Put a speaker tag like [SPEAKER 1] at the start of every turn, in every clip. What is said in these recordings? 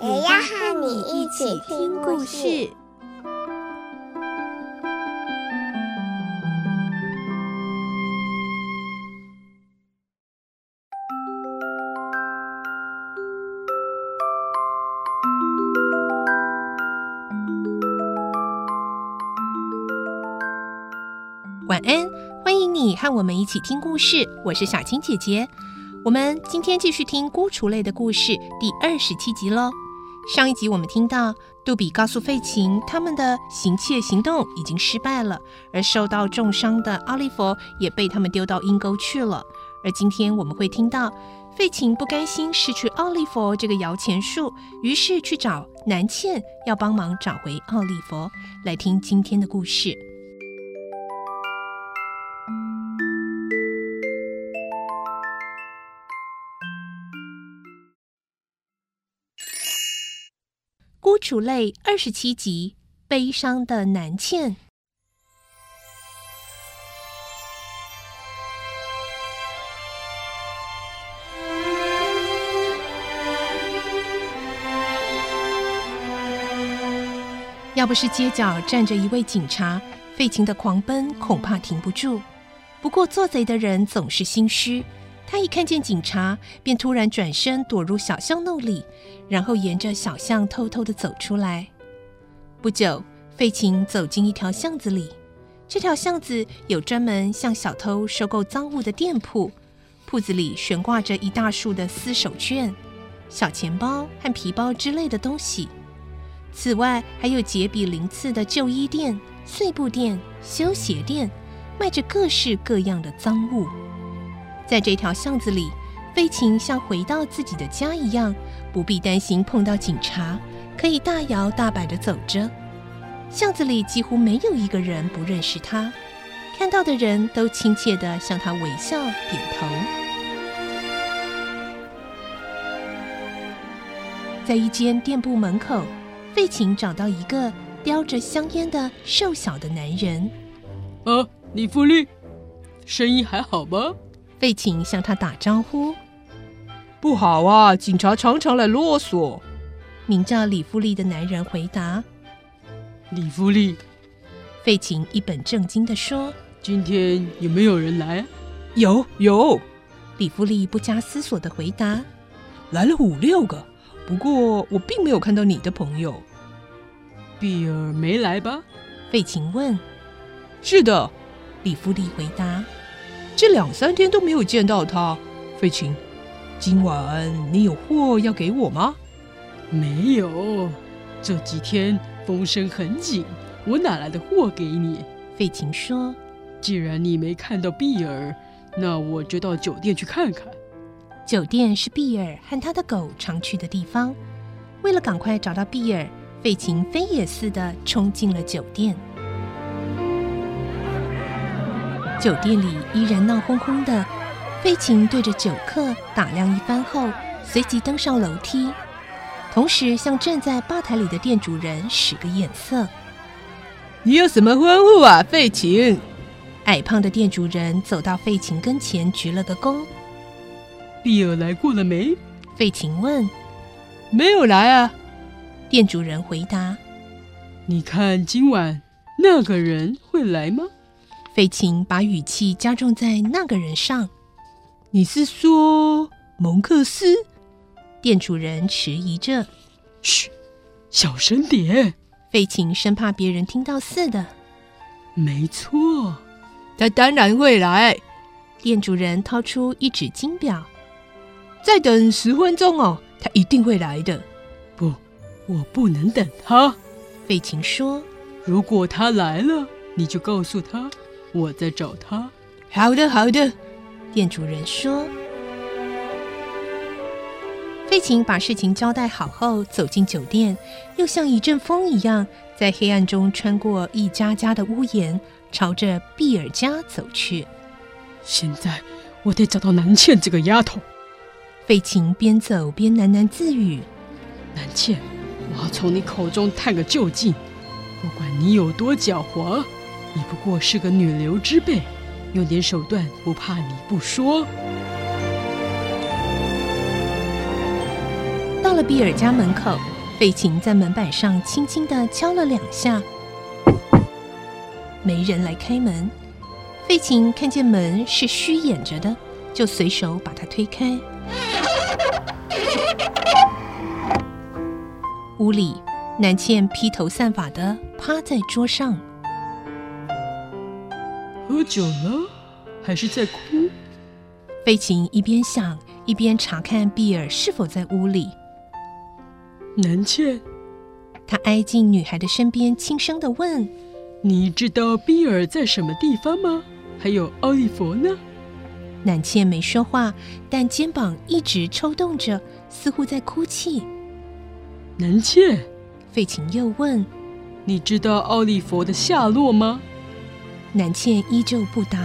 [SPEAKER 1] 也要和你一起听故事。
[SPEAKER 2] 晚安，欢迎你和我们一起听故事。我是小青姐姐，我们今天继续听《孤雏泪》的故事第二十七集喽。上一集我们听到杜比告诉费琴，他们的行窃行动已经失败了，而受到重伤的奥利弗也被他们丢到阴沟去了。而今天我们会听到费琴不甘心失去奥利弗这个摇钱树，于是去找南茜要帮忙找回奥利弗。来听今天的故事。《孤雏泪》二十七集：悲伤的南茜。要不是街角站着一位警察，费琴的狂奔恐怕停不住。不过做贼的人总是心虚。他一看见警察，便突然转身躲入小巷弄里，然后沿着小巷偷偷地走出来。不久，费琴走进一条巷子里，这条巷子有专门向小偷收购赃物的店铺，铺子里悬挂着一大束的丝手绢、小钱包和皮包之类的东西。此外，还有杰比鳞次的旧衣店、碎布店、修鞋店，卖着各式各样的赃物。在这条巷子里，费琴像回到自己的家一样，不必担心碰到警察，可以大摇大摆地走着。巷子里几乎没有一个人不认识他，看到的人都亲切地向他微笑点头。在一间店铺门口，费琴找到一个叼着香烟的瘦小的男人。
[SPEAKER 3] 啊，李富利，生意还好吗？
[SPEAKER 2] 费琴向他打招呼：“
[SPEAKER 3] 不好啊，警察常常来啰嗦。”
[SPEAKER 2] 名叫李富利的男人回答：“
[SPEAKER 3] 李富利。”
[SPEAKER 2] 费琴一本正经的说：“
[SPEAKER 3] 今天有没有人来？”“
[SPEAKER 4] 有，有。”
[SPEAKER 2] 李富利不加思索的回答：“
[SPEAKER 4] 来了五六个，不过我并没有看到你的朋友。”“
[SPEAKER 3] 比尔没来吧？”
[SPEAKER 2] 费琴问。
[SPEAKER 4] “是的。”
[SPEAKER 2] 李富利回答。
[SPEAKER 4] 这两三天都没有见到他，费琴，今晚你有货要给我吗？
[SPEAKER 3] 没有，这几天风声很紧，我哪来的货给你？
[SPEAKER 2] 费琴说：“
[SPEAKER 3] 既然你没看到碧尔，那我就到酒店去看看。”
[SPEAKER 2] 酒店是碧尔和他的狗常去的地方。为了赶快找到碧尔，费琴飞也似的冲进了酒店。酒店里依然闹哄哄的，费琴对着酒客打量一番后，随即登上楼梯，同时向站在吧台里的店主人使个眼色。
[SPEAKER 4] 你有什么吩咐啊，费琴？
[SPEAKER 2] 矮胖的店主人走到费琴跟前，鞠了个躬。
[SPEAKER 3] 碧尔来过了没？
[SPEAKER 2] 费琴问。
[SPEAKER 4] 没有来啊。
[SPEAKER 2] 店主人回答。
[SPEAKER 3] 你看今晚那个人会来吗？
[SPEAKER 2] 费琴把语气加重在那个人上。
[SPEAKER 4] 你是说蒙克斯？
[SPEAKER 2] 店主人迟疑着。
[SPEAKER 3] 嘘，小声点。
[SPEAKER 2] 费琴生怕别人听到似的。
[SPEAKER 3] 没错，
[SPEAKER 4] 他当然会来。
[SPEAKER 2] 店主人掏出一纸金表。
[SPEAKER 4] 再等十分钟哦，他一定会来的。
[SPEAKER 3] 不，我不能等他。
[SPEAKER 2] 费琴说。
[SPEAKER 3] 如果他来了，你就告诉他。我在找他。
[SPEAKER 4] 好的，好的。
[SPEAKER 2] 店主人说。费费琴把事情交代好后，走进酒店，又像一阵风一样，在黑暗中穿过一家家的屋檐，朝着碧尔家走去。
[SPEAKER 3] 现在我得找到南茜这个丫头。
[SPEAKER 2] 费琴边走边喃喃自语：“
[SPEAKER 3] 南茜，我要从你口中探个究竟。不管你有多狡猾，你不过是个女流之辈，用点手段不怕你不说。”
[SPEAKER 2] 到了碧尔家门口，费琴在门板上轻轻地敲了两下，没人来开门。费琴看见门是虚掩着的，就随手把它推开。屋里，南茜披头散发的趴在桌上，
[SPEAKER 3] 喝酒了，还是在哭？
[SPEAKER 2] 费琴一边想，一边查看碧尔是否在屋里。
[SPEAKER 3] 南茜，
[SPEAKER 2] 他挨近女孩的身边，轻声的问：“
[SPEAKER 3] 你知道碧尔在什么地方吗？还有奥利弗呢？”
[SPEAKER 2] 南茜没说话，但肩膀一直抽动着，似乎在哭泣。
[SPEAKER 3] 南茜，
[SPEAKER 2] 费琴又问：“
[SPEAKER 3] 你知道奥利弗的下落吗？”
[SPEAKER 2] 南茜依旧不答。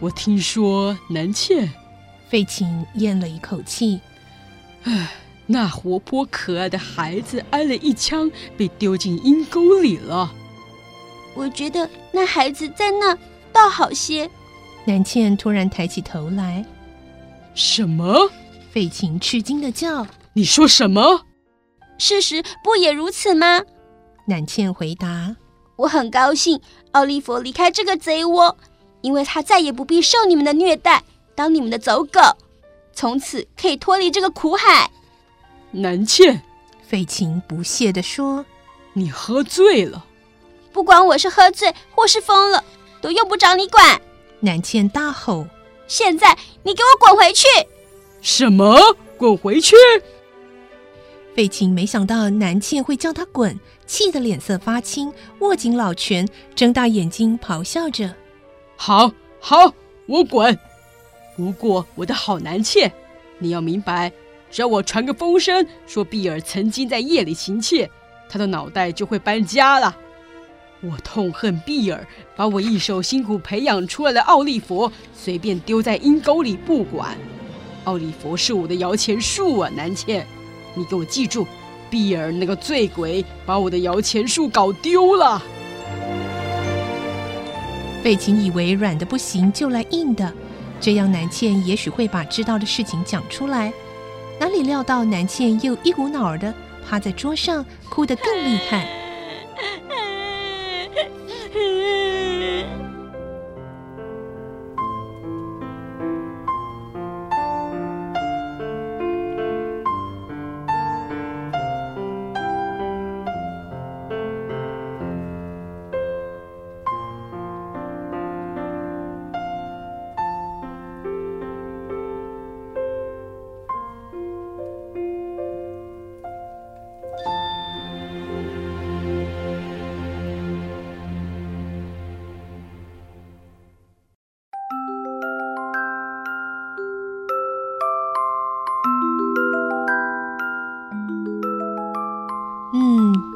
[SPEAKER 3] 我听说南茜。
[SPEAKER 2] 费琴咽了一口气，
[SPEAKER 3] 唉，那活泼可爱的孩子挨了一枪，被丢进阴沟里了。
[SPEAKER 5] 我觉得那孩子在那倒好些。
[SPEAKER 2] 南茜突然抬起头来，
[SPEAKER 3] 什么？
[SPEAKER 2] 费琴吃惊的叫：“
[SPEAKER 3] 你说什么？
[SPEAKER 5] 事实不也如此吗？”
[SPEAKER 2] 南茜回答：“
[SPEAKER 5] 我很高兴奥利弗离开这个贼窝，因为他再也不必受你们的虐待。”当你们的走狗，从此可以脱离这个苦海。
[SPEAKER 3] 南茜，
[SPEAKER 2] 费琴不屑地说：“
[SPEAKER 3] 你喝醉了。
[SPEAKER 5] 不管我是喝醉或是疯了，都用不着你管。”
[SPEAKER 2] 南茜大吼：“
[SPEAKER 5] 现在你给我滚回去！”
[SPEAKER 3] 什么？滚回去？
[SPEAKER 2] 费琴没想到南茜会叫他滚，气得脸色发青，握紧老拳，睁大眼睛咆哮着：“
[SPEAKER 3] 好，好，我滚！”不过，我的好南茜，你要明白，只要我传个风声，说碧尔曾经在夜里行窃，他的脑袋就会搬家了。我痛恨碧尔，把我一手辛苦培养出来的奥利弗随便丢在阴沟里不管。奥利弗是我的摇钱树啊，南茜，你给我记住，碧儿那个醉鬼把我的摇钱树搞丢了。
[SPEAKER 2] 费琴以为软的不行，就来硬的。这样，南茜也许会把知道的事情讲出来。哪里料到，南茜又一股脑儿的趴在桌上，哭得更厉害。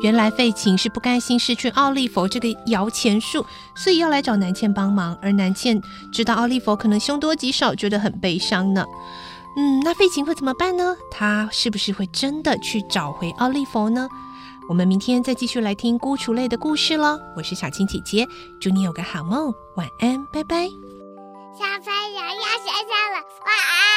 [SPEAKER 2] 原来费琴是不甘心失去奥利弗这个摇钱树，所以要来找南茜帮忙。而南茜知道奥利弗可能凶多吉少，觉得很悲伤呢。嗯，那费琴会怎么办呢？他是不是会真的去找回奥利弗呢？我们明天再继续来听孤雏类的故事喽。我是小青姐姐，祝你有个好梦，晚安，拜拜。
[SPEAKER 1] 小朋友要睡觉了，晚安。